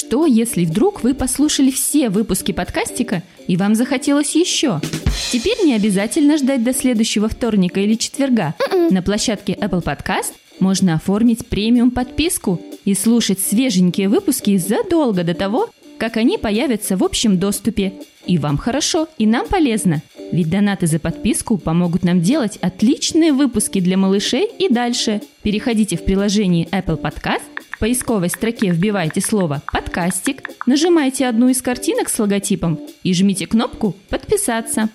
Что, если вдруг вы послушали все выпуски подкастика и вам захотелось еще? Теперь не обязательно ждать до следующего вторника или четверга. На площадке Apple Podcast можно оформить премиум подписку и слушать свеженькие выпуски задолго до того, как они появятся в общем доступе. И вам хорошо, и нам полезно. Ведь донаты за подписку помогут нам делать отличные выпуски для малышей и дальше. Переходите в приложение Apple Podcast, в поисковой строке вбивайте слово «подкастик», нажимайте одну из картинок с логотипом и жмите кнопку «Подписаться».